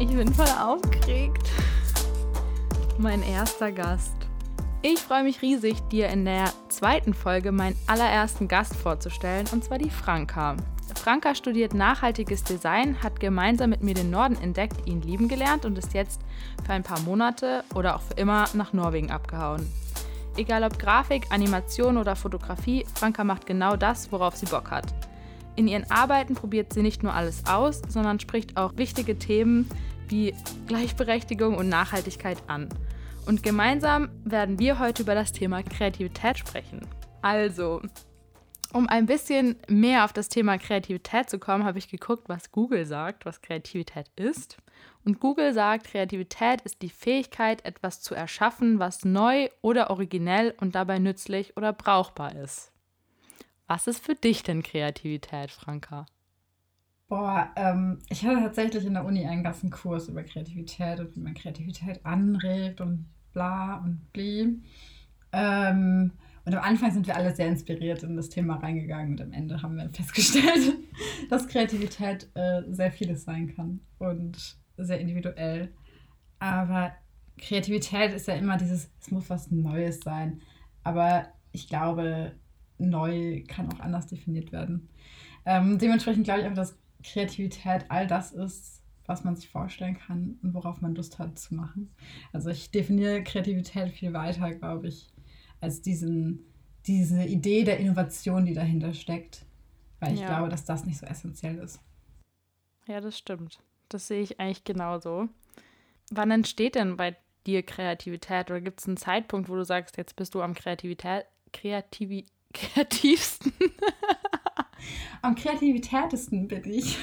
Ich bin voll aufgeregt. Mein erster Gast. Ich freue mich riesig, dir in der zweiten Folge meinen allerersten Gast vorzustellen, und zwar die Franka. Franka studiert nachhaltiges Design, hat gemeinsam mit mir den Norden entdeckt, ihn lieben gelernt und ist jetzt für ein paar Monate oder auch für immer nach Norwegen abgehauen. Egal ob Grafik, Animation oder Fotografie, Franka macht genau das, worauf sie Bock hat. In ihren Arbeiten probiert sie nicht nur alles aus, sondern spricht auch wichtige Themen wie Gleichberechtigung und Nachhaltigkeit an. Und gemeinsam werden wir heute über das Thema Kreativität sprechen. Also, um ein bisschen mehr auf das Thema Kreativität zu kommen, habe ich geguckt, was Google sagt, was Kreativität ist. Und Google sagt, Kreativität ist die Fähigkeit, etwas zu erschaffen, was neu oder originell und dabei nützlich oder brauchbar ist. Was ist für dich denn Kreativität, Franka? Boah, ähm, ich hatte tatsächlich in der Uni einen ganzen Kurs über Kreativität und wie man Kreativität anregt und bla und bli. Ähm, und am Anfang sind wir alle sehr inspiriert in das Thema reingegangen und am Ende haben wir festgestellt, dass Kreativität äh, sehr vieles sein kann und sehr individuell. Aber Kreativität ist ja immer dieses, es muss was Neues sein. Aber ich glaube, neu kann auch anders definiert werden. Ähm, dementsprechend glaube ich einfach, dass Kreativität all das ist, was man sich vorstellen kann und worauf man Lust hat zu machen. Also ich definiere Kreativität viel weiter, glaube ich, als diesen, diese Idee der Innovation, die dahinter steckt. Weil ich ja. glaube, dass das nicht so essentiell ist. Ja, das stimmt. Das sehe ich eigentlich genauso. Wann entsteht denn bei dir Kreativität? Oder gibt es einen Zeitpunkt, wo du sagst, jetzt bist du am Kreativität, Kreativi, kreativsten? am kreativitätesten bin ich.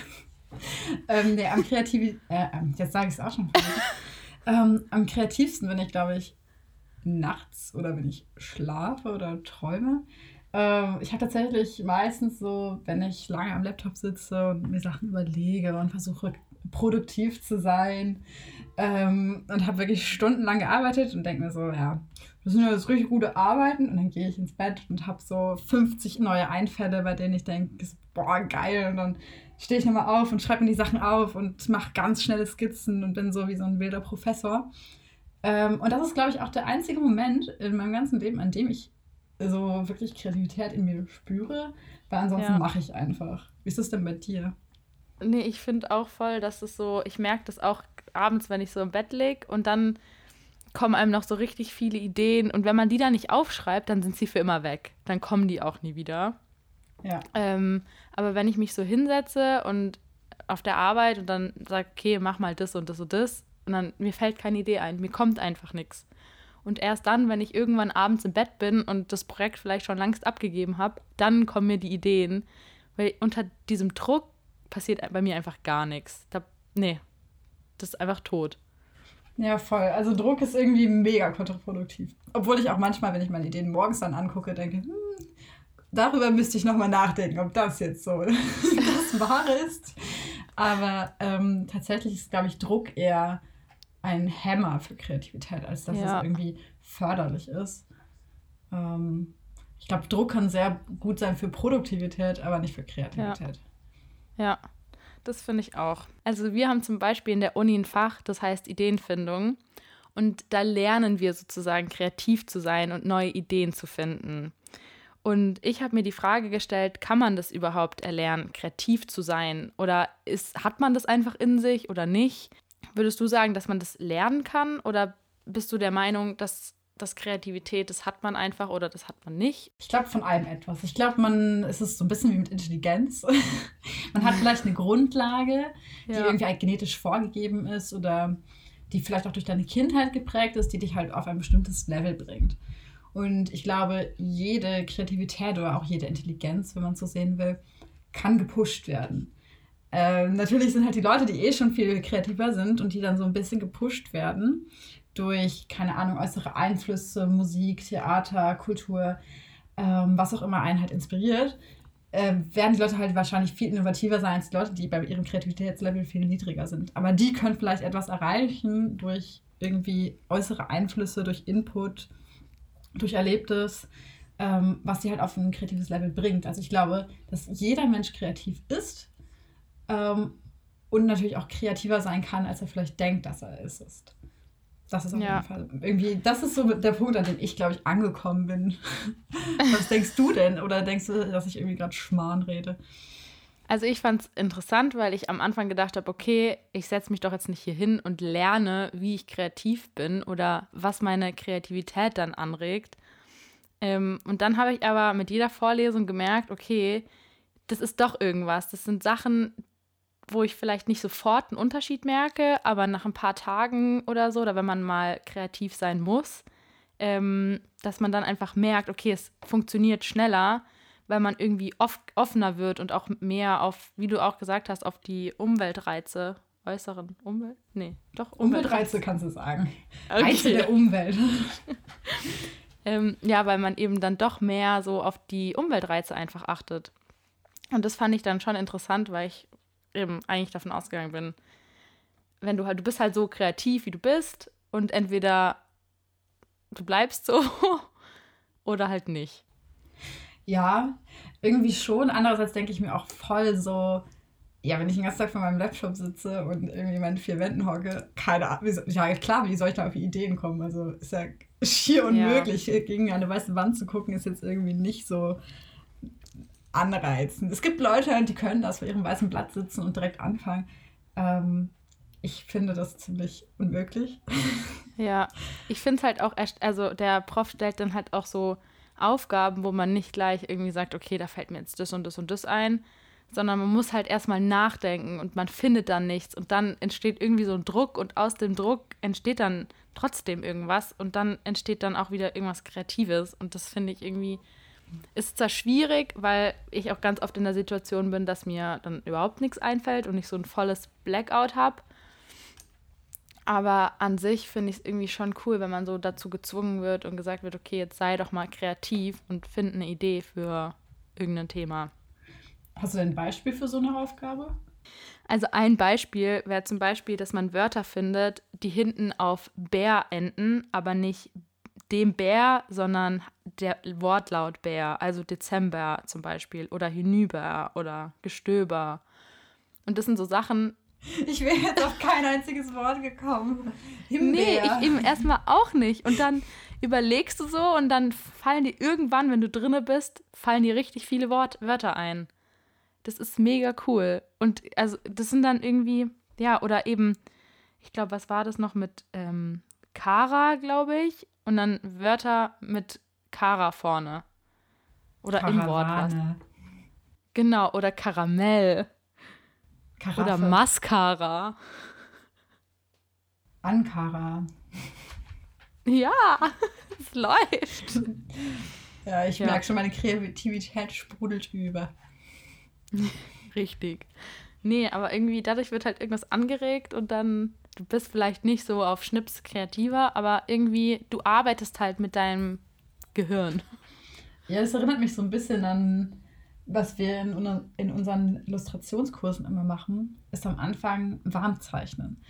ähm, nee, am kreativ äh, ähm, jetzt sage ich es auch schon. ähm, am kreativsten bin ich, glaube ich, nachts oder wenn ich schlafe oder träume. Ähm, ich habe tatsächlich meistens so, wenn ich lange am Laptop sitze und mir Sachen überlege und versuche produktiv zu sein ähm, und habe wirklich stundenlang gearbeitet und denke mir so, ja, das sind ja jetzt richtig gute Arbeiten und dann gehe ich ins Bett und habe so 50 neue Einfälle, bei denen ich denke, boah, geil und dann stehe ich nochmal auf und schreibe mir die Sachen auf und mache ganz schnelle Skizzen und bin so wie so ein wilder Professor. Ähm, und das ist, glaube ich, auch der einzige Moment in meinem ganzen Leben, an dem ich so wirklich Kreativität in mir spüre, weil ansonsten ja. mache ich einfach. Wie ist das denn bei dir? Nee, ich finde auch voll, dass es so, ich merke das auch abends, wenn ich so im Bett liege und dann kommen einem noch so richtig viele Ideen und wenn man die dann nicht aufschreibt, dann sind sie für immer weg. Dann kommen die auch nie wieder. Ja. Ähm, aber wenn ich mich so hinsetze und auf der Arbeit und dann sage, okay, mach mal das und das und das, und dann mir fällt keine Idee ein, mir kommt einfach nichts. Und erst dann, wenn ich irgendwann abends im Bett bin und das Projekt vielleicht schon längst abgegeben habe, dann kommen mir die Ideen. Weil unter diesem Druck passiert bei mir einfach gar nichts. Da, nee, das ist einfach tot. Ja, voll. Also Druck ist irgendwie mega kontraproduktiv. Obwohl ich auch manchmal, wenn ich meine Ideen morgens dann angucke, denke, hm, darüber müsste ich nochmal nachdenken, ob das jetzt so das Wahre ist. Aber ähm, tatsächlich ist, glaube ich, Druck eher ein Hämmer für Kreativität, als dass ja. es irgendwie förderlich ist. Ähm, ich glaube, Druck kann sehr gut sein für Produktivität, aber nicht für Kreativität. Ja, ja das finde ich auch. Also wir haben zum Beispiel in der Uni ein Fach, das heißt Ideenfindung. Und da lernen wir sozusagen kreativ zu sein und neue Ideen zu finden. Und ich habe mir die Frage gestellt, kann man das überhaupt erlernen, kreativ zu sein? Oder ist, hat man das einfach in sich oder nicht? Würdest du sagen, dass man das lernen kann? Oder bist du der Meinung, dass das Kreativität, das hat man einfach oder das hat man nicht? Ich glaube von allem etwas. Ich glaube, man es ist so ein bisschen wie mit Intelligenz. man hat vielleicht eine Grundlage, die ja. irgendwie halt genetisch vorgegeben ist oder die vielleicht auch durch deine Kindheit geprägt ist, die dich halt auf ein bestimmtes Level bringt. Und ich glaube, jede Kreativität oder auch jede Intelligenz, wenn man so sehen will, kann gepusht werden. Ähm, natürlich sind halt die Leute, die eh schon viel kreativer sind und die dann so ein bisschen gepusht werden durch, keine Ahnung, äußere Einflüsse, Musik, Theater, Kultur, ähm, was auch immer einen halt inspiriert, äh, werden die Leute halt wahrscheinlich viel innovativer sein als die Leute, die bei ihrem Kreativitätslevel viel niedriger sind. Aber die können vielleicht etwas erreichen durch irgendwie äußere Einflüsse, durch Input, durch Erlebtes, ähm, was sie halt auf ein kreatives Level bringt. Also ich glaube, dass jeder Mensch kreativ ist ähm, und natürlich auch kreativer sein kann, als er vielleicht denkt, dass er ist. Das ist auf ja. jeden Fall irgendwie, das ist so der Punkt, an dem ich, glaube ich, angekommen bin. Was denkst du denn? Oder denkst du, dass ich irgendwie gerade Schmarrn rede? Also ich fand es interessant, weil ich am Anfang gedacht habe, okay, ich setze mich doch jetzt nicht hier hin und lerne, wie ich kreativ bin oder was meine Kreativität dann anregt. Ähm, und dann habe ich aber mit jeder Vorlesung gemerkt, okay, das ist doch irgendwas. Das sind Sachen, wo ich vielleicht nicht sofort einen Unterschied merke, aber nach ein paar Tagen oder so, oder wenn man mal kreativ sein muss, ähm, dass man dann einfach merkt, okay, es funktioniert schneller, weil man irgendwie oft offener wird und auch mehr auf, wie du auch gesagt hast, auf die Umweltreize, äußeren Umwelt? Nee, doch Umweltreize, Umweltreize kannst du sagen. Okay. Reize der Umwelt. ähm, ja, weil man eben dann doch mehr so auf die Umweltreize einfach achtet. Und das fand ich dann schon interessant, weil ich eben eigentlich davon ausgegangen bin, wenn du halt, du bist halt so kreativ, wie du bist und entweder du bleibst so oder halt nicht. Ja, irgendwie schon. Andererseits denke ich mir auch voll so, ja, wenn ich den ganzen Tag vor meinem Laptop sitze und irgendwie meine vier Wänden hocke, keine Ahnung, ja klar, wie soll ich da auf Ideen kommen? Also ist ja schier unmöglich, ja. gegen eine weiße Wand zu gucken, ist jetzt irgendwie nicht so anreizen. Es gibt Leute, die können das vor ihrem weißen Blatt sitzen und direkt anfangen. Ähm, ich finde das ziemlich unmöglich. Ja, ich finde es halt auch, echt, also der Prof stellt dann halt auch so Aufgaben, wo man nicht gleich irgendwie sagt, okay, da fällt mir jetzt das und das und das ein, sondern man muss halt erstmal nachdenken und man findet dann nichts und dann entsteht irgendwie so ein Druck und aus dem Druck entsteht dann trotzdem irgendwas und dann entsteht dann auch wieder irgendwas Kreatives und das finde ich irgendwie ist zwar schwierig, weil ich auch ganz oft in der Situation bin, dass mir dann überhaupt nichts einfällt und ich so ein volles Blackout habe. Aber an sich finde ich es irgendwie schon cool, wenn man so dazu gezwungen wird und gesagt wird, okay, jetzt sei doch mal kreativ und find eine Idee für irgendein Thema. Hast du ein Beispiel für so eine Aufgabe? Also ein Beispiel wäre zum Beispiel, dass man Wörter findet, die hinten auf Bär enden, aber nicht dem Bär, sondern der Wortlaut Bär, also Dezember zum Beispiel oder hinüber oder Gestöber. Und das sind so Sachen. Ich wäre jetzt auf kein einziges Wort gekommen. Himbeer. Nee, ich eben erstmal auch nicht. Und dann überlegst du so und dann fallen dir irgendwann, wenn du drinne bist, fallen dir richtig viele Wort Wörter ein. Das ist mega cool. Und also das sind dann irgendwie, ja, oder eben, ich glaube, was war das noch mit ähm, Kara, glaube ich und dann Wörter mit Kara vorne. Oder Karawane. im Wort was. Genau, oder Karamell. Karaffe. Oder Mascara. Ankara. Ja, es läuft. Ja, ich ja. merke schon, meine Kreativität sprudelt über. Richtig. Nee, aber irgendwie dadurch wird halt irgendwas angeregt und dann du bist vielleicht nicht so auf Schnips kreativer, aber irgendwie, du arbeitest halt mit deinem Gehirn. Ja, das erinnert mich so ein bisschen an, was wir in, in unseren Illustrationskursen immer machen, ist am Anfang Warmzeichnen.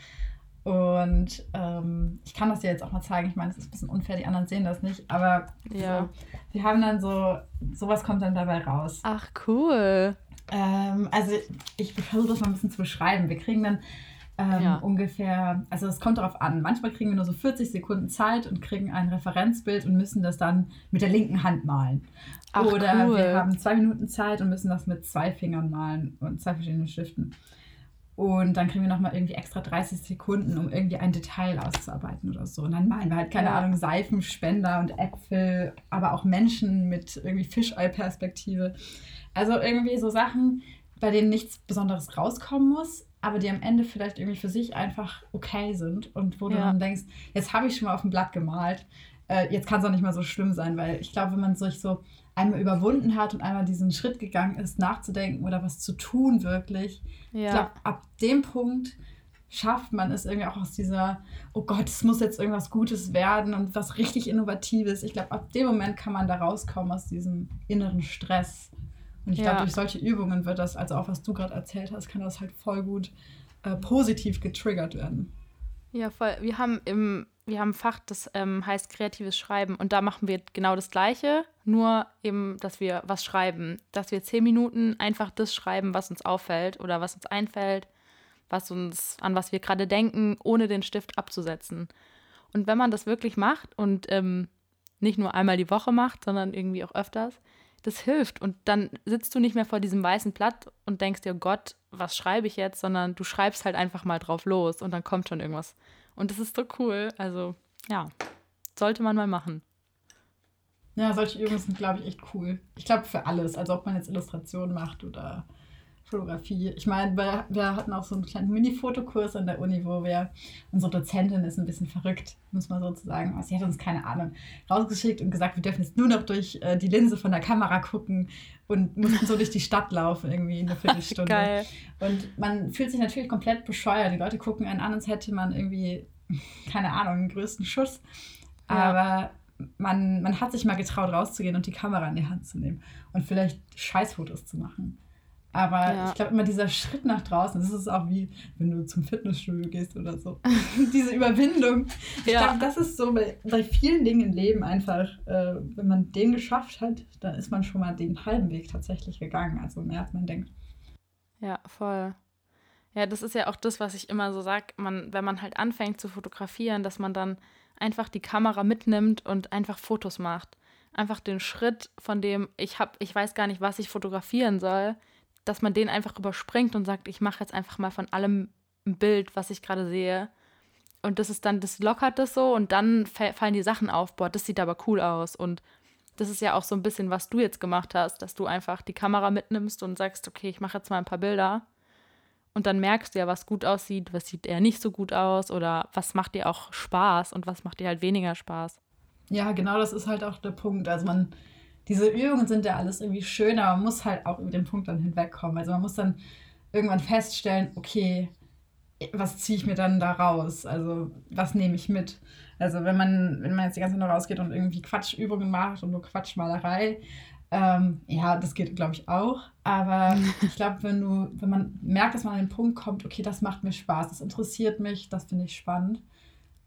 Und ähm, ich kann das dir jetzt auch mal zeigen. Ich meine, es ist ein bisschen unfair, die anderen sehen das nicht. Aber ja. so, wir haben dann so, sowas kommt dann dabei raus. Ach, cool. Ähm, also ich versuche das mal ein bisschen zu beschreiben. Wir kriegen dann ähm, ja. ungefähr, also es kommt darauf an. Manchmal kriegen wir nur so 40 Sekunden Zeit und kriegen ein Referenzbild und müssen das dann mit der linken Hand malen. Ach, Oder cool. wir haben zwei Minuten Zeit und müssen das mit zwei Fingern malen und zwei verschiedenen Stiften. Und dann kriegen wir nochmal irgendwie extra 30 Sekunden, um irgendwie ein Detail auszuarbeiten oder so. Und dann malen wir halt, keine ja. Ahnung, Seifenspender und Äpfel, aber auch Menschen mit irgendwie Fischei-Perspektive. Also irgendwie so Sachen, bei denen nichts Besonderes rauskommen muss, aber die am Ende vielleicht irgendwie für sich einfach okay sind und wo ja. du dann denkst, jetzt habe ich schon mal auf dem Blatt gemalt, äh, jetzt kann es auch nicht mehr so schlimm sein, weil ich glaube, wenn man sich so einmal überwunden hat und einmal diesen Schritt gegangen ist, nachzudenken oder was zu tun wirklich, ja. ich glaube, ab dem Punkt schafft man es irgendwie auch aus dieser, oh Gott, es muss jetzt irgendwas Gutes werden und was richtig Innovatives. Ich glaube, ab dem Moment kann man da rauskommen aus diesem inneren Stress. Und ich ja. glaube, durch solche Übungen wird das, also auch was du gerade erzählt hast, kann das halt voll gut äh, positiv getriggert werden. Ja, voll. Wir haben im, wir haben ein Fach, das ähm, heißt kreatives Schreiben und da machen wir genau das Gleiche, nur eben, dass wir was schreiben. Dass wir zehn Minuten einfach das schreiben, was uns auffällt oder was uns einfällt. was uns, an was wir gerade denken, ohne den Stift abzusetzen. Und wenn man das wirklich macht und ähm, nicht nur einmal die Woche macht, sondern irgendwie auch öfters, das hilft. Und dann sitzt du nicht mehr vor diesem weißen Blatt und denkst dir, oh Gott, was schreibe ich jetzt, sondern du schreibst halt einfach mal drauf los und dann kommt schon irgendwas. Und das ist so cool. Also, ja, sollte man mal machen. Ja, solche Übungen sind, glaube ich, echt cool. Ich glaube, für alles. Also, ob man jetzt Illustrationen macht oder Fotografie. Ich meine, wir, wir, hatten auch so einen kleinen Mini-Fotokurs an der Uni, wo wir, unsere Dozentin ist ein bisschen verrückt, muss man sozusagen. Also sie hat uns keine Ahnung rausgeschickt und gesagt, wir dürfen jetzt nur noch durch äh, die Linse von der Kamera gucken und mussten so durch die Stadt laufen, irgendwie eine Viertelstunde. Geil. Und man fühlt sich natürlich komplett bescheuert. Die Leute gucken einen an, als hätte man irgendwie, keine Ahnung, den größten Schuss. Ja. Aber man, man hat sich mal getraut, rauszugehen und die Kamera in die Hand zu nehmen und vielleicht Scheißfotos zu machen. Aber ja. ich glaube immer dieser Schritt nach draußen, das ist auch wie wenn du zum Fitnessstudio gehst oder so. Diese Überwindung. Ich ja. glaube, das ist so bei, bei vielen Dingen im Leben einfach, äh, wenn man den geschafft hat, dann ist man schon mal den halben Weg tatsächlich gegangen. Also mehr als man denkt. Ja, voll. Ja, das ist ja auch das, was ich immer so sage, man, wenn man halt anfängt zu fotografieren, dass man dann einfach die Kamera mitnimmt und einfach Fotos macht. Einfach den Schritt von dem, ich hab, ich weiß gar nicht, was ich fotografieren soll, dass man den einfach überspringt und sagt, ich mache jetzt einfach mal von allem ein Bild, was ich gerade sehe. Und das ist dann, das lockert das so und dann fallen die Sachen auf, boah, das sieht aber cool aus. Und das ist ja auch so ein bisschen, was du jetzt gemacht hast, dass du einfach die Kamera mitnimmst und sagst, okay, ich mache jetzt mal ein paar Bilder. Und dann merkst du ja, was gut aussieht, was sieht eher nicht so gut aus oder was macht dir auch Spaß und was macht dir halt weniger Spaß. Ja, genau, das ist halt auch der Punkt. Also man, diese Übungen sind ja alles irgendwie schön, aber man muss halt auch über den Punkt dann hinwegkommen. Also man muss dann irgendwann feststellen, okay, was ziehe ich mir dann da raus? Also was nehme ich mit? Also wenn man, wenn man jetzt die ganze Zeit nur rausgeht und irgendwie Quatschübungen macht und nur Quatschmalerei, ähm, ja, das geht, glaube ich, auch. Aber ich glaube, wenn du, wenn man merkt, dass man an den Punkt kommt, okay, das macht mir Spaß, das interessiert mich, das finde ich spannend.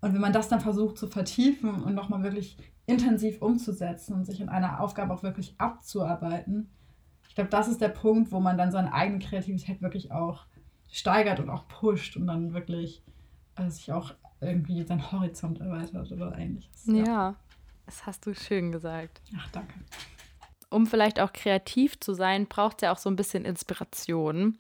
Und wenn man das dann versucht zu vertiefen und nochmal wirklich intensiv umzusetzen und sich in einer Aufgabe auch wirklich abzuarbeiten. Ich glaube, das ist der Punkt, wo man dann seine eigene Kreativität wirklich auch steigert und auch pusht und dann wirklich äh, sich auch irgendwie sein Horizont erweitert oder ähnliches. Ja. ja, das hast du schön gesagt. Ach, danke. Um vielleicht auch kreativ zu sein, braucht es ja auch so ein bisschen Inspiration.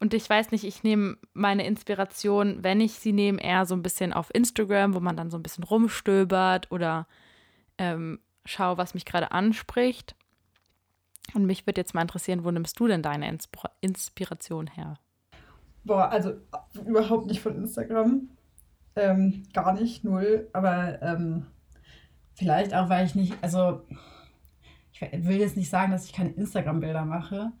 Und ich weiß nicht, ich nehme meine Inspiration, wenn ich sie nehme, eher so ein bisschen auf Instagram, wo man dann so ein bisschen rumstöbert oder ähm, schaue, was mich gerade anspricht. Und mich würde jetzt mal interessieren, wo nimmst du denn deine Inspira Inspiration her? Boah, also überhaupt nicht von Instagram. Ähm, gar nicht, null. Aber ähm, vielleicht auch, weil ich nicht, also ich will jetzt nicht sagen, dass ich keine Instagram-Bilder mache.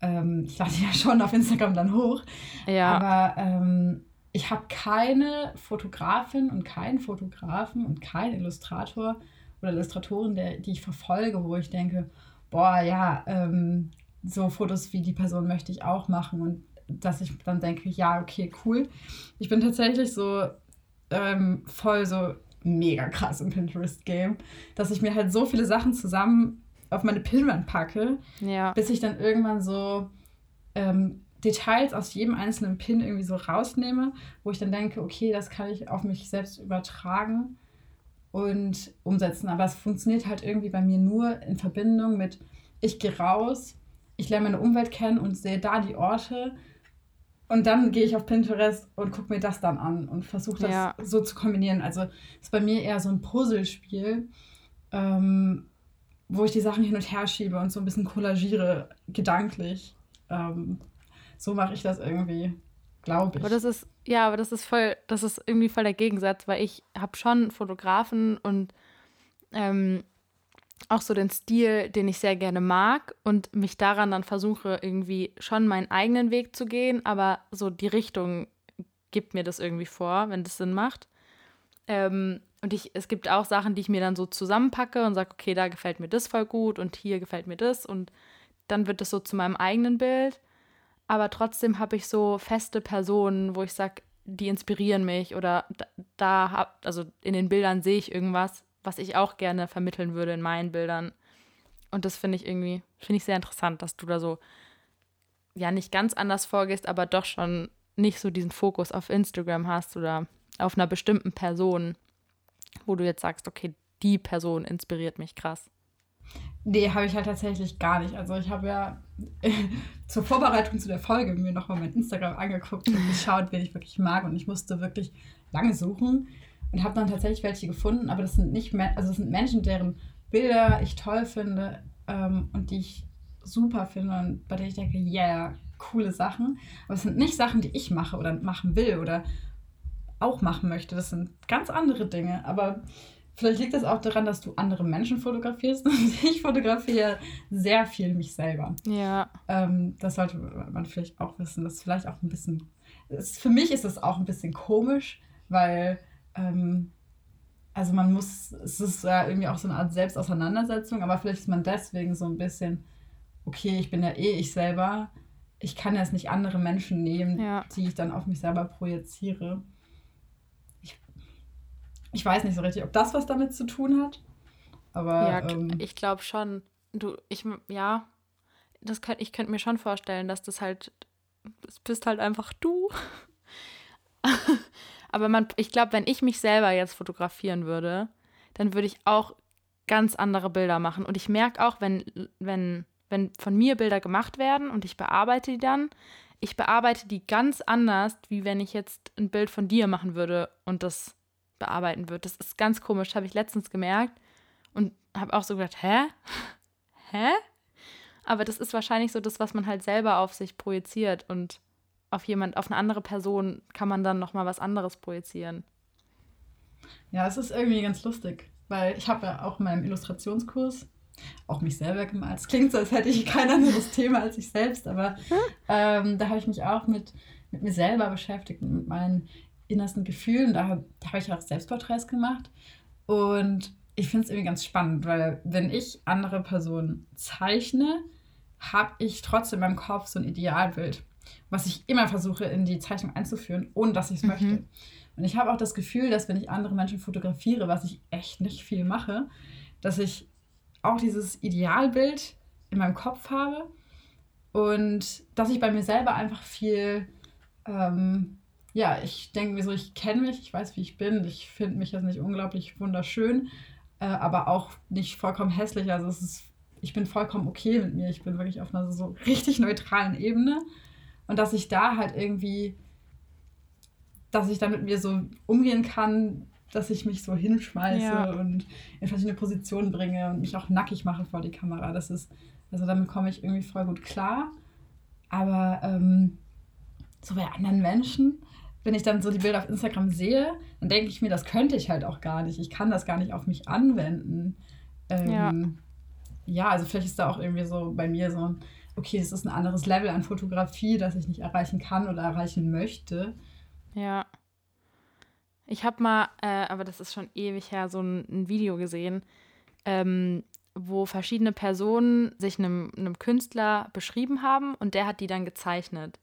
Ähm, ich lade ja schon auf Instagram dann hoch. Ja. Aber ähm, ich habe keine Fotografin und keinen Fotografen und keinen Illustrator, oder Illustratoren, der, die ich verfolge, wo ich denke, boah, ja, ähm, so Fotos wie die Person möchte ich auch machen und dass ich dann denke, ja, okay, cool. Ich bin tatsächlich so ähm, voll so mega krass im Pinterest-Game, dass ich mir halt so viele Sachen zusammen auf meine Pinwand packe, ja. bis ich dann irgendwann so ähm, Details aus jedem einzelnen Pin irgendwie so rausnehme, wo ich dann denke, okay, das kann ich auf mich selbst übertragen und umsetzen. Aber es funktioniert halt irgendwie bei mir nur in Verbindung mit, ich gehe raus, ich lerne meine Umwelt kennen und sehe da die Orte. Und dann gehe ich auf Pinterest und gucke mir das dann an und versuche das ja. so zu kombinieren. Also ist bei mir eher so ein Puzzlespiel, ähm, wo ich die Sachen hin und her schiebe und so ein bisschen kollagiere, gedanklich. Ähm, so mache ich das irgendwie glaube ich. Aber das ist, ja, aber das ist voll, das ist irgendwie voll der Gegensatz, weil ich habe schon Fotografen und ähm, auch so den Stil, den ich sehr gerne mag und mich daran dann versuche, irgendwie schon meinen eigenen Weg zu gehen, aber so die Richtung gibt mir das irgendwie vor, wenn das Sinn macht. Ähm, und ich, es gibt auch Sachen, die ich mir dann so zusammenpacke und sage, okay, da gefällt mir das voll gut und hier gefällt mir das und dann wird das so zu meinem eigenen Bild aber trotzdem habe ich so feste Personen, wo ich sage, die inspirieren mich oder da, da hab, also in den Bildern sehe ich irgendwas, was ich auch gerne vermitteln würde in meinen Bildern. Und das finde ich irgendwie, finde ich sehr interessant, dass du da so, ja, nicht ganz anders vorgehst, aber doch schon nicht so diesen Fokus auf Instagram hast oder auf einer bestimmten Person, wo du jetzt sagst, okay, die Person inspiriert mich krass. Nee, habe ich halt tatsächlich gar nicht. Also ich habe ja zur Vorbereitung zu der Folge mir nochmal mein Instagram angeguckt und geschaut, wen ich wirklich mag. Und ich musste wirklich lange suchen und habe dann tatsächlich welche gefunden. Aber das sind nicht also das sind Menschen, deren Bilder ich toll finde ähm, und die ich super finde und bei denen ich denke, yeah, coole Sachen. Aber es sind nicht Sachen, die ich mache oder machen will oder auch machen möchte. Das sind ganz andere Dinge. Aber Vielleicht liegt es auch daran, dass du andere Menschen fotografierst. ich fotografiere sehr viel mich selber. Ja. Ähm, das sollte man vielleicht auch wissen. Das ist vielleicht auch ein bisschen. Ist, für mich ist es auch ein bisschen komisch, weil. Ähm, also man muss, es ist ja irgendwie auch so eine Art Selbstauseinandersetzung, aber vielleicht ist man deswegen so ein bisschen, okay, ich bin ja eh ich selber, ich kann jetzt nicht andere Menschen nehmen, ja. die ich dann auf mich selber projiziere ich weiß nicht so richtig, ob das was damit zu tun hat. Aber ja, ähm, ich glaube schon. Du, ich, ja, das könnt, ich könnte mir schon vorstellen, dass das halt, das bist halt einfach du. Aber man, ich glaube, wenn ich mich selber jetzt fotografieren würde, dann würde ich auch ganz andere Bilder machen. Und ich merke auch, wenn, wenn, wenn von mir Bilder gemacht werden und ich bearbeite die dann, ich bearbeite die ganz anders, wie wenn ich jetzt ein Bild von dir machen würde und das bearbeiten wird. Das ist ganz komisch, habe ich letztens gemerkt und habe auch so gedacht, hä? Hä? Aber das ist wahrscheinlich so das, was man halt selber auf sich projiziert und auf jemand, auf eine andere Person kann man dann noch mal was anderes projizieren. Ja, es ist irgendwie ganz lustig, weil ich habe ja auch in meinem Illustrationskurs auch mich selber gemalt. Es klingt so, als hätte ich kein anderes Thema als ich selbst, aber ähm, da habe ich mich auch mit, mit mir selber beschäftigt und mit meinen innersten Gefühlen. Da, habe ich auch Selbstporträts gemacht. Und ich finde es irgendwie ganz spannend, weil wenn ich andere Personen zeichne, habe ich trotzdem in meinem Kopf so ein Idealbild, was ich immer versuche in die Zeichnung einzuführen, ohne dass ich es mhm. möchte. Und ich habe auch das Gefühl, dass wenn ich andere Menschen fotografiere, was ich echt nicht viel mache, dass ich auch dieses Idealbild in meinem Kopf habe und dass ich bei mir selber einfach viel ähm, ja, ich denke mir so, ich kenne mich, ich weiß, wie ich bin. Ich finde mich jetzt nicht unglaublich wunderschön, äh, aber auch nicht vollkommen hässlich. Also es ist, ich bin vollkommen okay mit mir. Ich bin wirklich auf einer so richtig neutralen Ebene. Und dass ich da halt irgendwie, dass ich da mit mir so umgehen kann, dass ich mich so hinschmeiße ja. und in verschiedene Positionen bringe und mich auch nackig mache vor die Kamera. Das ist, also damit komme ich irgendwie voll gut klar. Aber ähm, so bei anderen Menschen, wenn ich dann so die Bilder auf Instagram sehe, dann denke ich mir, das könnte ich halt auch gar nicht. Ich kann das gar nicht auf mich anwenden. Ähm, ja. ja, also vielleicht ist da auch irgendwie so bei mir so ein, okay, es ist ein anderes Level an Fotografie, das ich nicht erreichen kann oder erreichen möchte. Ja. Ich habe mal, äh, aber das ist schon ewig her, so ein, ein Video gesehen, ähm, wo verschiedene Personen sich einem, einem Künstler beschrieben haben und der hat die dann gezeichnet.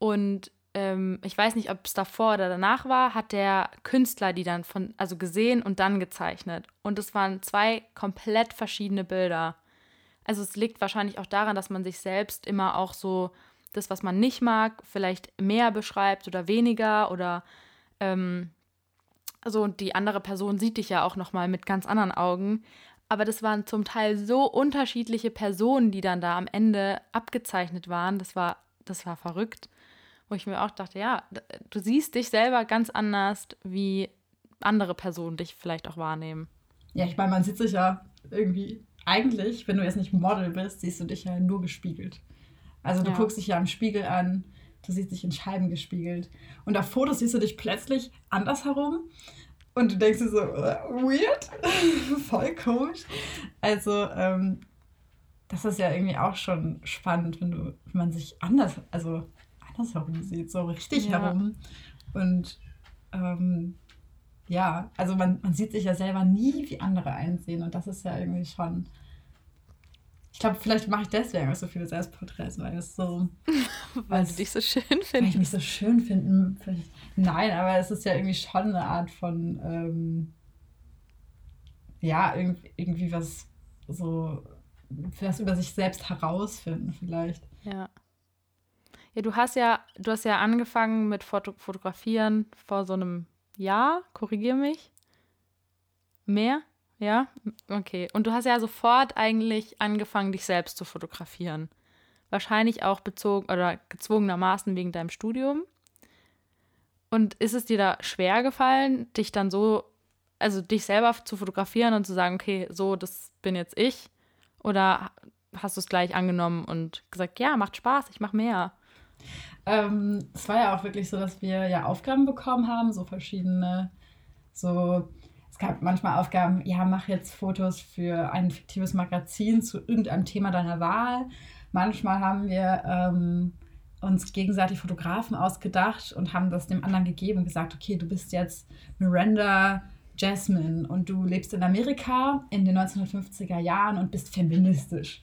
Und ähm, ich weiß nicht, ob es davor oder danach war, hat der Künstler die dann von, also gesehen und dann gezeichnet. Und es waren zwei komplett verschiedene Bilder. Also es liegt wahrscheinlich auch daran, dass man sich selbst immer auch so das, was man nicht mag, vielleicht mehr beschreibt oder weniger oder ähm, also die andere Person sieht dich ja auch nochmal mit ganz anderen Augen. Aber das waren zum Teil so unterschiedliche Personen, die dann da am Ende abgezeichnet waren. Das war, das war verrückt wo ich mir auch dachte, ja, du siehst dich selber ganz anders, wie andere Personen dich vielleicht auch wahrnehmen. Ja, ich meine, man sieht sich ja irgendwie, eigentlich, wenn du jetzt nicht Model bist, siehst du dich ja nur gespiegelt. Also du ja. guckst dich ja im Spiegel an, du siehst dich in Scheiben gespiegelt. Und auf Fotos siehst du dich plötzlich andersherum und du denkst dir so, äh, weird, voll komisch. Also, ähm, das ist ja irgendwie auch schon spannend, wenn du, wenn man sich anders, also andersherum sieht, so richtig ja. herum. Und ähm, ja, also man, man sieht sich ja selber nie, wie andere einsehen. Und das ist ja irgendwie schon. Ich glaube, vielleicht mache ich deswegen auch so viele Selbstporträts, weil es so. weil sie dich so schön finden. Weil ich mich so schön finden. Nein, aber es ist ja irgendwie schon eine Art von. Ähm, ja, irgendwie, irgendwie was so. was über sich selbst herausfinden, vielleicht. Ja. Du hast ja, du hast ja angefangen mit Foto Fotografieren vor so einem Jahr, korrigier mich. Mehr? Ja? Okay. Und du hast ja sofort eigentlich angefangen, dich selbst zu fotografieren. Wahrscheinlich auch bezogen oder gezwungenermaßen wegen deinem Studium. Und ist es dir da schwer gefallen, dich dann so, also dich selber zu fotografieren und zu sagen, okay, so, das bin jetzt ich? Oder hast du es gleich angenommen und gesagt, ja, macht Spaß, ich mache mehr? Ähm, es war ja auch wirklich so, dass wir ja Aufgaben bekommen haben, so verschiedene, so, es gab manchmal Aufgaben, ja, mach jetzt Fotos für ein fiktives Magazin zu irgendeinem Thema deiner Wahl. Manchmal haben wir ähm, uns gegenseitig Fotografen ausgedacht und haben das dem anderen gegeben und gesagt, okay, du bist jetzt Miranda Jasmine und du lebst in Amerika in den 1950er Jahren und bist feministisch.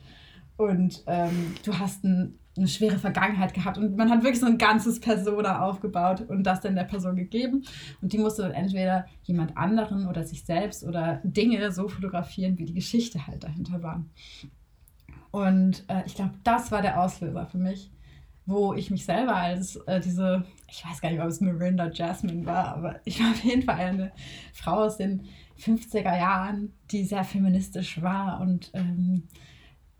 Und ähm, du hast ein eine schwere Vergangenheit gehabt. Und man hat wirklich so ein ganzes Persona aufgebaut und das dann der Person gegeben. Und die musste dann entweder jemand anderen oder sich selbst oder Dinge so fotografieren, wie die Geschichte halt dahinter war. Und äh, ich glaube, das war der Auslöser für mich, wo ich mich selber als äh, diese, ich weiß gar nicht, ob es Miranda Jasmine war, aber ich war auf jeden Fall eine Frau aus den 50er Jahren, die sehr feministisch war und ähm,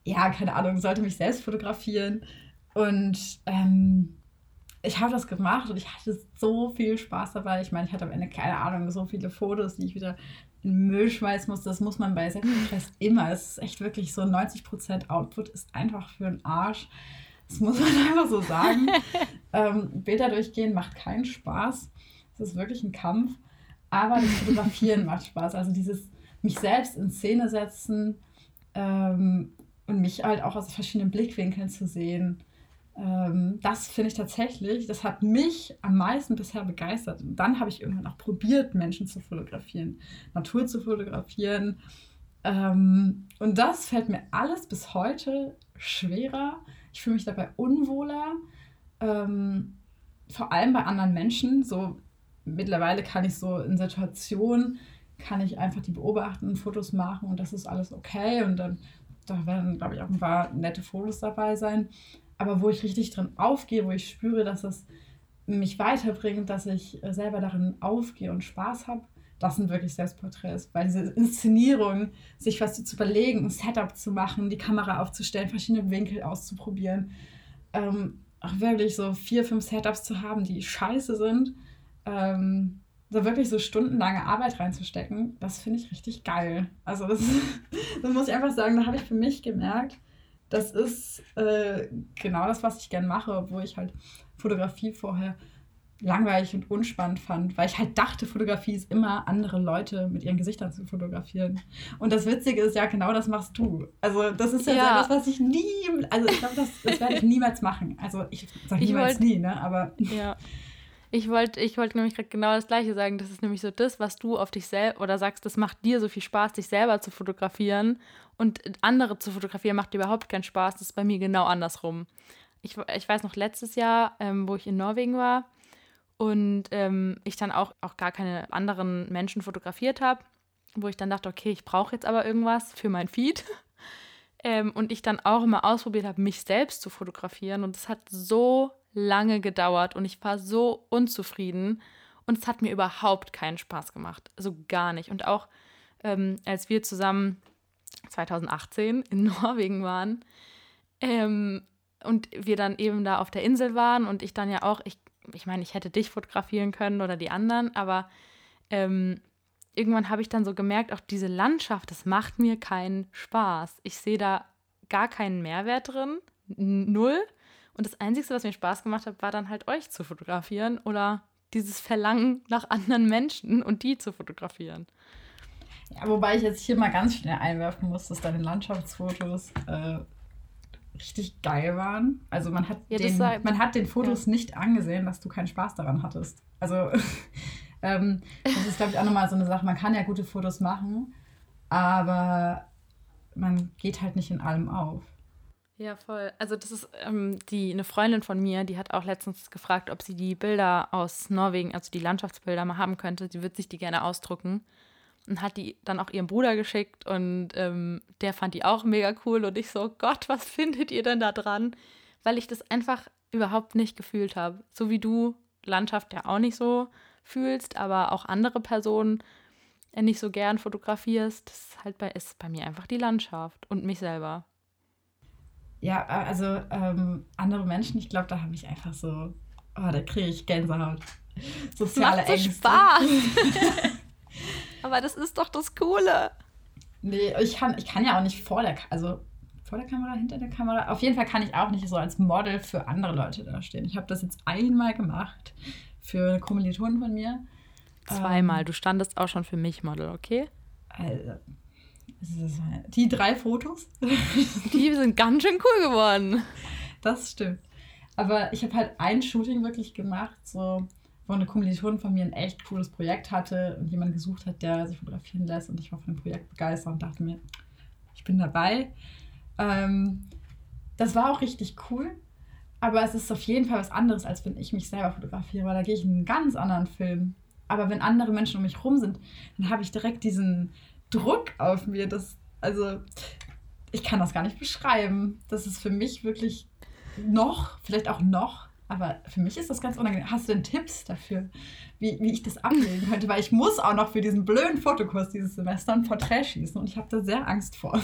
ja, keine Ahnung, sollte mich selbst fotografieren und ähm, ich habe das gemacht und ich hatte so viel Spaß dabei. Ich meine, ich hatte am Ende keine Ahnung, so viele Fotos, die ich wieder in den Müll schmeißen muss. Das muss man bei Selbstpress immer. Es ist echt wirklich so 90% Output ist einfach für den Arsch. Das muss man einfach so sagen. ähm, Bilder durchgehen macht keinen Spaß. Es ist wirklich ein Kampf. Aber das Fotografieren macht Spaß. Also dieses mich selbst in Szene setzen ähm, und mich halt auch aus verschiedenen Blickwinkeln zu sehen ähm, das finde ich tatsächlich, das hat mich am meisten bisher begeistert. Und dann habe ich irgendwann auch probiert, Menschen zu fotografieren, Natur zu fotografieren. Ähm, und das fällt mir alles bis heute schwerer. Ich fühle mich dabei unwohler, ähm, vor allem bei anderen Menschen. So mittlerweile kann ich so in Situationen, kann ich einfach die beobachten, Fotos machen und das ist alles okay. Und dann da werden, glaube ich, auch ein paar nette Fotos dabei sein aber wo ich richtig drin aufgehe, wo ich spüre, dass es mich weiterbringt, dass ich äh, selber darin aufgehe und Spaß habe, das sind wirklich Selbstporträts. Weil diese Inszenierung, sich was zu überlegen, ein Setup zu machen, die Kamera aufzustellen, verschiedene Winkel auszuprobieren, ähm, auch wirklich so vier, fünf Setups zu haben, die scheiße sind, ähm, so wirklich so stundenlange Arbeit reinzustecken, das finde ich richtig geil. Also das, das muss ich einfach sagen, da habe ich für mich gemerkt, das ist äh, genau das, was ich gern mache, obwohl ich halt Fotografie vorher langweilig und unspannend fand, weil ich halt dachte, Fotografie ist immer andere Leute mit ihren Gesichtern zu fotografieren. Und das Witzige ist ja, genau das machst du. Also das ist ja, ja. etwas, was ich nie, also ich glaube, das, das werde ich niemals machen. Also ich sage niemals wollt, nie, ne? Aber ja. Ich wollte ich wollt nämlich genau das Gleiche sagen. Das ist nämlich so das, was du auf dich selbst oder sagst, das macht dir so viel Spaß, dich selber zu fotografieren. Und andere zu fotografieren macht überhaupt keinen Spaß. Das ist bei mir genau andersrum. Ich, ich weiß noch letztes Jahr, ähm, wo ich in Norwegen war und ähm, ich dann auch, auch gar keine anderen Menschen fotografiert habe, wo ich dann dachte, okay, ich brauche jetzt aber irgendwas für mein Feed. ähm, und ich dann auch immer ausprobiert habe, mich selbst zu fotografieren. Und es hat so lange gedauert und ich war so unzufrieden und es hat mir überhaupt keinen Spaß gemacht. Also gar nicht. Und auch ähm, als wir zusammen 2018 in Norwegen waren ähm, und wir dann eben da auf der Insel waren und ich dann ja auch, ich, ich meine, ich hätte dich fotografieren können oder die anderen, aber ähm, irgendwann habe ich dann so gemerkt, auch diese Landschaft, das macht mir keinen Spaß. Ich sehe da gar keinen Mehrwert drin, null. Und das Einzige, was mir Spaß gemacht hat, war dann halt euch zu fotografieren oder dieses Verlangen nach anderen Menschen und die zu fotografieren. Ja, wobei ich jetzt hier mal ganz schnell einwerfen muss, dass deine Landschaftsfotos äh, richtig geil waren. Also man hat, ja, den, man hat den Fotos ja. nicht angesehen, dass du keinen Spaß daran hattest. Also ähm, das ist, glaube ich, auch nochmal so eine Sache. Man kann ja gute Fotos machen, aber man geht halt nicht in allem auf. Ja, voll. Also das ist ähm, die eine Freundin von mir, die hat auch letztens gefragt, ob sie die Bilder aus Norwegen, also die Landschaftsbilder mal haben könnte. Sie würde sich die gerne ausdrucken und hat die dann auch ihrem Bruder geschickt und ähm, der fand die auch mega cool und ich so, Gott, was findet ihr denn da dran? Weil ich das einfach, überhaupt nicht gefühlt habe. So wie du Landschaft ja auch nicht so fühlst, aber auch andere Personen nicht so gern fotografierst. Das ist halt bei, ist bei mir einfach die Landschaft und mich selber. Ja, also ähm, andere Menschen, ich glaube, da habe ich einfach so, oh, da kriege ich Gänsehaut. Soziale Macht so Ängste. Spaß. aber das ist doch das Coole. Nee, ich kann, ich kann ja auch nicht vor der, also vor der Kamera, hinter der Kamera. Auf jeden Fall kann ich auch nicht so als Model für andere Leute dastehen. Ich habe das jetzt einmal gemacht für Kommilitonen von mir. Zweimal. Ähm, du standest auch schon für mich Model, okay? Also, die drei Fotos. Die sind ganz schön cool geworden. Das stimmt. Aber ich habe halt ein Shooting wirklich gemacht, so wo eine Kommilitonin von mir ein echt cooles Projekt hatte und jemand gesucht hat, der sich fotografieren lässt. Und ich war von dem Projekt begeistert und dachte mir, ich bin dabei. Ähm, das war auch richtig cool. Aber es ist auf jeden Fall was anderes, als wenn ich mich selber fotografiere, weil da gehe ich in einen ganz anderen Film. Aber wenn andere Menschen um mich rum sind, dann habe ich direkt diesen Druck auf mir. Das, also, ich kann das gar nicht beschreiben. Das ist für mich wirklich noch, vielleicht auch noch, aber für mich ist das ganz unangenehm. Hast du denn Tipps dafür, wie, wie ich das ablegen könnte? Weil ich muss auch noch für diesen blöden Fotokurs dieses Semester ein Porträt schießen und ich habe da sehr Angst vor.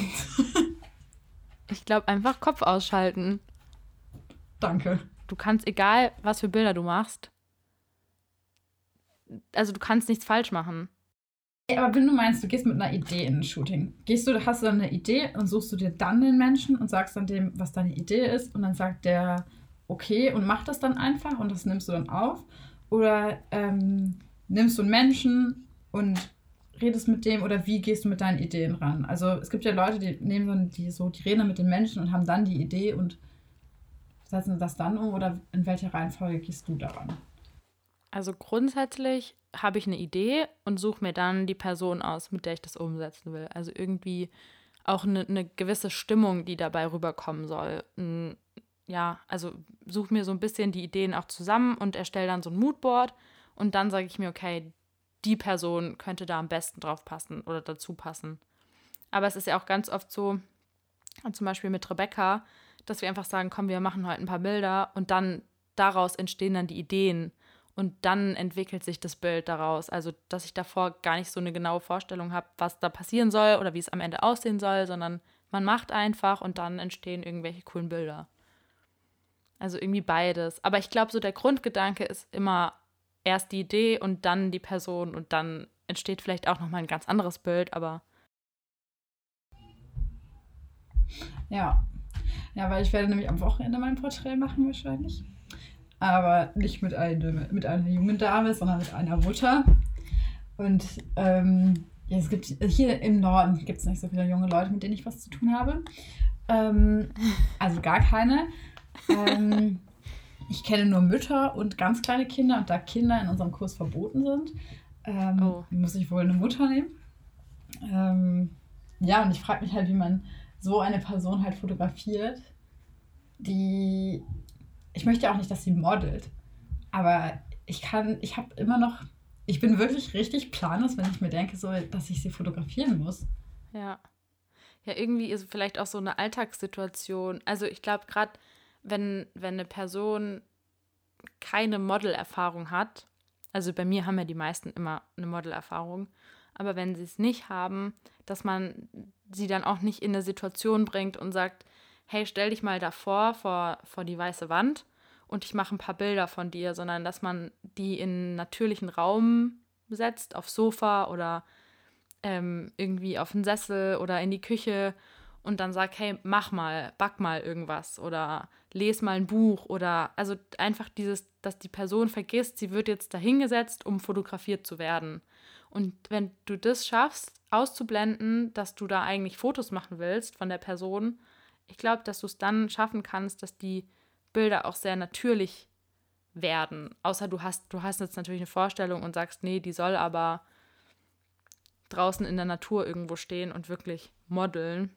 ich glaube, einfach Kopf ausschalten. Danke. Du kannst, egal was für Bilder du machst, also du kannst nichts falsch machen. Aber wenn du meinst, du gehst mit einer Idee in ein Shooting, gehst du, hast du dann eine Idee und suchst du dir dann den Menschen und sagst dann dem, was deine Idee ist und dann sagt der okay und macht das dann einfach und das nimmst du dann auf? Oder ähm, nimmst du einen Menschen und redest mit dem oder wie gehst du mit deinen Ideen ran? Also es gibt ja Leute, die nehmen dann die so, die reden mit den Menschen und haben dann die Idee und setzen das dann um oder in welcher Reihenfolge gehst du daran? Also grundsätzlich habe ich eine Idee und suche mir dann die Person aus, mit der ich das umsetzen will. Also irgendwie auch eine, eine gewisse Stimmung, die dabei rüberkommen soll. Ein, ja, also suche mir so ein bisschen die Ideen auch zusammen und erstelle dann so ein Moodboard und dann sage ich mir, okay, die Person könnte da am besten drauf passen oder dazu passen. Aber es ist ja auch ganz oft so, zum Beispiel mit Rebecca, dass wir einfach sagen, komm, wir machen heute ein paar Bilder und dann daraus entstehen dann die Ideen und dann entwickelt sich das Bild daraus. Also, dass ich davor gar nicht so eine genaue Vorstellung habe, was da passieren soll oder wie es am Ende aussehen soll, sondern man macht einfach und dann entstehen irgendwelche coolen Bilder. Also irgendwie beides. Aber ich glaube, so der Grundgedanke ist immer erst die Idee und dann die Person und dann entsteht vielleicht auch nochmal ein ganz anderes Bild, aber. Ja. Ja, weil ich werde nämlich am Wochenende mein Porträt machen wahrscheinlich aber nicht mit, eine, mit einer jungen Dame, sondern mit einer Mutter. Und ähm, ja, es gibt hier im Norden gibt es nicht so viele junge Leute, mit denen ich was zu tun habe. Ähm, also gar keine. Ähm, ich kenne nur Mütter und ganz kleine Kinder und da Kinder in unserem Kurs verboten sind, ähm, oh. muss ich wohl eine Mutter nehmen. Ähm, ja, und ich frage mich halt, wie man so eine Person halt fotografiert, die ich möchte auch nicht, dass sie modelt. Aber ich kann, ich habe immer noch, ich bin wirklich richtig planlos, wenn ich mir denke, so, dass ich sie fotografieren muss. Ja. Ja, irgendwie ist vielleicht auch so eine Alltagssituation. Also ich glaube, gerade wenn, wenn eine Person keine Modelerfahrung hat, also bei mir haben ja die meisten immer eine Modelerfahrung, aber wenn sie es nicht haben, dass man sie dann auch nicht in eine Situation bringt und sagt, hey, stell dich mal davor, vor, vor die weiße Wand und ich mache ein paar Bilder von dir, sondern dass man die in einen natürlichen Raum setzt, aufs Sofa oder ähm, irgendwie auf den Sessel oder in die Küche und dann sagt, hey, mach mal, back mal irgendwas oder lese mal ein Buch oder also einfach dieses, dass die Person vergisst, sie wird jetzt dahingesetzt, um fotografiert zu werden. Und wenn du das schaffst, auszublenden, dass du da eigentlich Fotos machen willst von der Person, ich glaube, dass du es dann schaffen kannst, dass die Bilder auch sehr natürlich werden. Außer du hast, du hast jetzt natürlich eine Vorstellung und sagst, nee, die soll aber draußen in der Natur irgendwo stehen und wirklich modeln.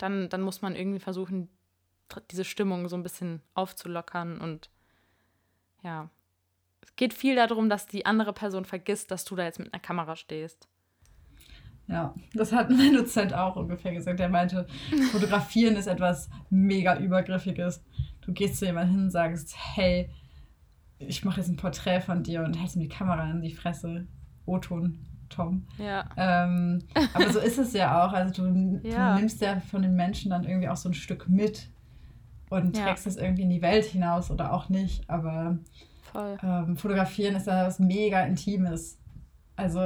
Dann, dann muss man irgendwie versuchen, diese Stimmung so ein bisschen aufzulockern und ja. Es geht viel darum, dass die andere Person vergisst, dass du da jetzt mit einer Kamera stehst. Ja, das hat mein Dozent auch ungefähr gesagt. Er meinte, fotografieren ist etwas mega übergriffiges. Du du gehst zu jemandem hin und sagst, hey, ich mache jetzt ein Porträt von dir und hältst ihm die Kamera in die Fresse. O-Ton, Tom. Ja. Ähm, aber so ist es ja auch. Also du, Ja. du nimmst ja von den Menschen dann irgendwie auch so ein Stück mit und Ja. trägst es irgendwie in die Welt hinaus oder auch nicht. Aber ähm, fotografieren ist ja was mega Intimes. Also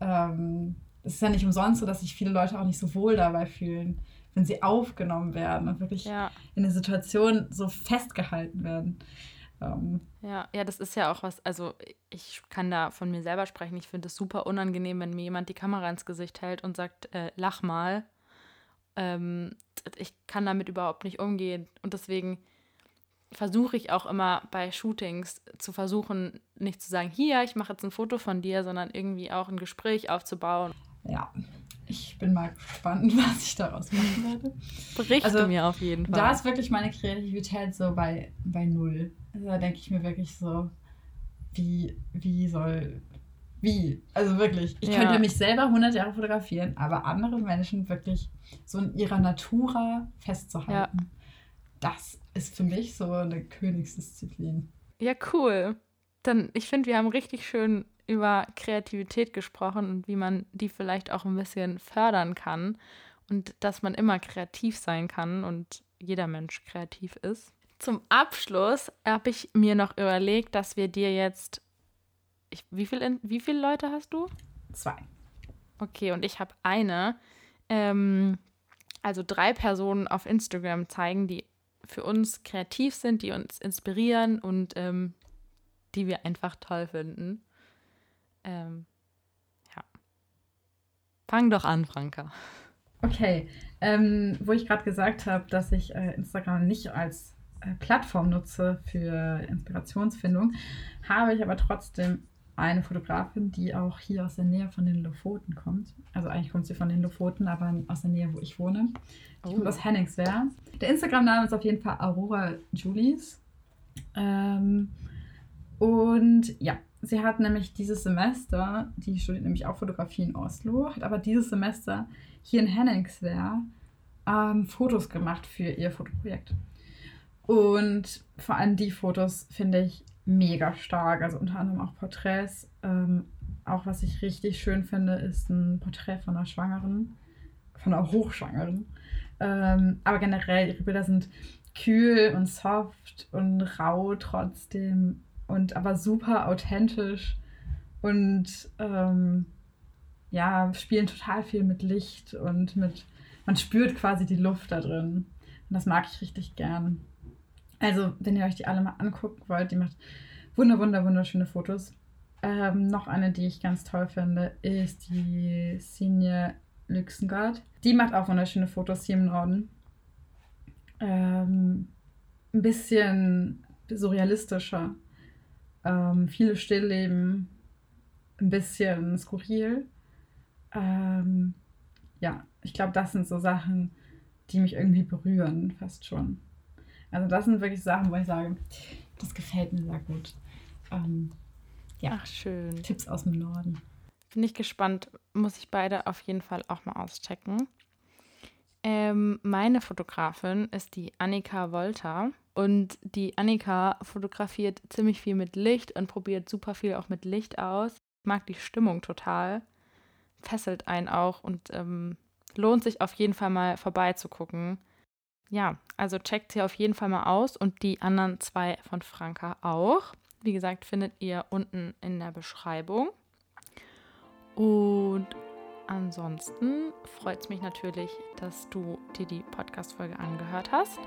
ähm, es ist ja nicht umsonst so, dass sich viele Leute auch nicht so wohl dabei fühlen, wenn sie aufgenommen werden und wirklich Ja. in der Situation so festgehalten werden. Ähm, Ja, ja, das ist ja auch was, also ich kann da von mir selber sprechen. Ich finde es super unangenehm, wenn mir jemand die Kamera ins Gesicht hält und sagt, äh, lach mal. Ähm, ich kann damit überhaupt nicht umgehen. Und deswegen versuche ich auch immer bei Shootings zu versuchen, nicht zu sagen, hier, ich mache jetzt ein Foto von dir, sondern irgendwie auch ein Gespräch aufzubauen. ja, ich bin mal gespannt, was ich daraus machen werde. Berichte Also, mir auf jeden Fall. Da ist wirklich meine Kreativität so bei, bei null. Also da denke ich mir wirklich so, wie, wie soll, wie? Also wirklich, ich Ja. könnte mich selber 100 Jahre fotografieren, aber andere Menschen wirklich so in ihrer Natura festzuhalten, das ist für mich so eine Königsdisziplin. Ja, cool. Dann, ich finde, wir haben richtig schön über Kreativität gesprochen und wie man die vielleicht auch ein bisschen fördern kann und dass man immer kreativ sein kann und jeder Mensch kreativ ist. Zum Abschluss habe ich mir noch überlegt, dass wir dir jetzt. Ich, wie, viel, wie viele Leute hast du? Zwei. Okay, und ich habe eine, ähm, also drei Personen auf Instagram zeigen, die für uns kreativ sind, die uns inspirieren und ähm, die wir einfach toll finden. Ähm, ja. Fang doch an, Franka. Okay, ähm, wo ich gerade gesagt habe, dass ich äh, Instagram nicht als Plattform nutze für Inspirationsfindung, habe ich aber trotzdem eine Fotografin, die auch hier aus der Nähe von den Lofoten kommt. Also eigentlich kommt sie von den Lofoten, aber aus der Nähe, wo ich wohne. Die kommt aus Henningswehr. Der Instagram-Name ist auf jeden Fall Aurora Julies. Ähm, und ja, sie hat nämlich dieses Semester, die studiert nämlich auch Fotografie in Oslo, hat aber dieses Semester hier in Henningswehr ähm, Fotos gemacht für ihr Fotoprojekt. Und vor allem die Fotos finde ich mega stark. Also unter anderem auch Porträts. Ähm, auch was ich richtig schön finde, ist ein Porträt von einer Schwangeren, von einer Hochschwangeren. Ähm, aber generell, ihre Bilder sind kühl und soft und rau trotzdem und aber super authentisch und ähm, ja, spielen total viel mit Licht und mit, man spürt quasi die Luft da drin. Und das mag ich richtig gern. Also, wenn ihr euch die alle mal angucken wollt, die macht wunder, wunder, wunderschöne Fotos. Ähm, noch eine, die ich ganz toll finde, ist die Signe Luxengard. Die macht auch wunderschöne Fotos hier im Norden. Ähm, ein bisschen surrealistischer. Ähm, viele Stillleben, ein bisschen skurril. Ähm, ja, ich glaube, das sind so Sachen, die mich irgendwie berühren, fast schon. Also das sind wirklich Sachen, wo ich sage, das gefällt mir sehr gut. Ähm, Ja. Ach, schön. Tipps aus dem Norden. Bin ich gespannt. Muss ich beide auf jeden Fall auch mal auschecken. Ähm, meine Fotografin ist die Annika Wolter. Und die Annika fotografiert ziemlich viel mit Licht und probiert super viel auch mit Licht aus. Ich mag die Stimmung total. Fesselt einen auch und ähm, lohnt sich auf jeden Fall mal vorbeizugucken. Ja, also checkt sie auf jeden Fall mal aus und die anderen zwei von Franka auch. Wie gesagt, findet ihr unten in der Beschreibung. Und ansonsten freut es mich natürlich, dass du dir die Podcast-Folge angehört hast.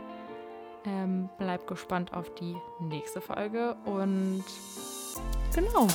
Ähm, bleib gespannt auf die nächste Folge und genau,